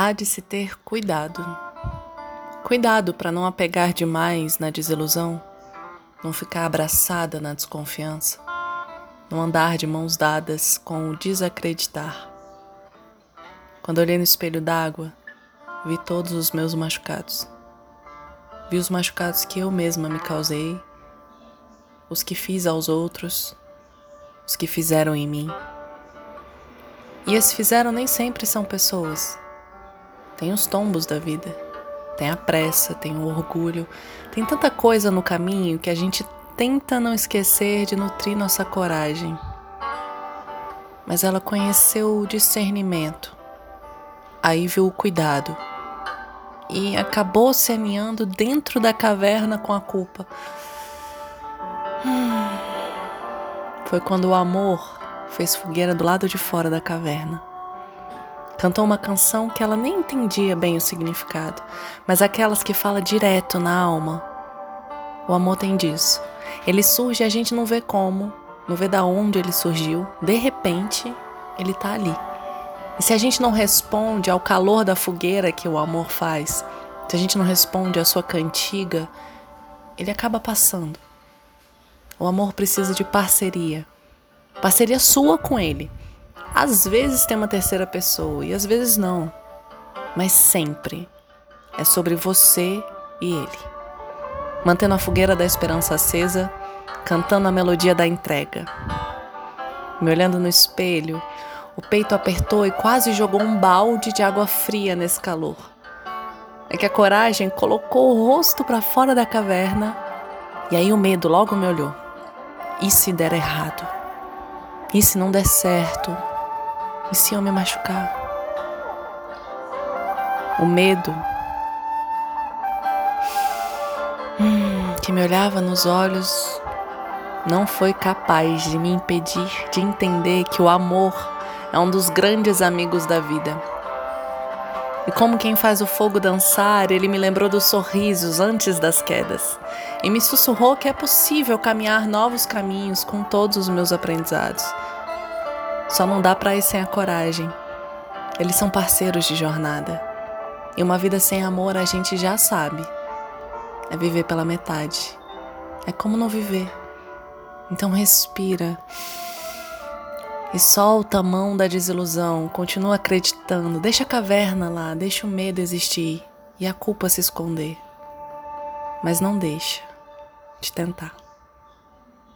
há de se ter cuidado. Cuidado para não apegar demais na desilusão, não ficar abraçada na desconfiança, não andar de mãos dadas com o desacreditar. Quando olhei no espelho d'água, vi todos os meus machucados. Vi os machucados que eu mesma me causei, os que fiz aos outros, os que fizeram em mim. E esses fizeram nem sempre são pessoas. Tem os tombos da vida, tem a pressa, tem o orgulho, tem tanta coisa no caminho que a gente tenta não esquecer de nutrir nossa coragem. Mas ela conheceu o discernimento, aí viu o cuidado e acabou se aninhando dentro da caverna com a culpa. Hum. Foi quando o amor fez fogueira do lado de fora da caverna. Cantou uma canção que ela nem entendia bem o significado, mas aquelas que fala direto na alma. O amor tem disso. Ele surge e a gente não vê como, não vê da onde ele surgiu. De repente, ele tá ali. E se a gente não responde ao calor da fogueira que o amor faz, se a gente não responde à sua cantiga, ele acaba passando. O amor precisa de parceria. Parceria sua com ele. Às vezes tem uma terceira pessoa e às vezes não. Mas sempre é sobre você e ele. Mantendo a fogueira da esperança acesa, cantando a melodia da entrega. Me olhando no espelho, o peito apertou e quase jogou um balde de água fria nesse calor. É que a coragem colocou o rosto para fora da caverna e aí o medo logo me olhou. E se der errado? E se não der certo? E se eu me machucar? O medo hum, que me olhava nos olhos não foi capaz de me impedir de entender que o amor é um dos grandes amigos da vida. E como quem faz o fogo dançar, ele me lembrou dos sorrisos antes das quedas e me sussurrou que é possível caminhar novos caminhos com todos os meus aprendizados. Só não dá para ir sem a coragem. Eles são parceiros de jornada. E uma vida sem amor a gente já sabe. É viver pela metade. É como não viver. Então respira. E solta a mão da desilusão, continua acreditando, deixa a caverna lá, deixa o medo existir e a culpa se esconder. Mas não deixa de tentar.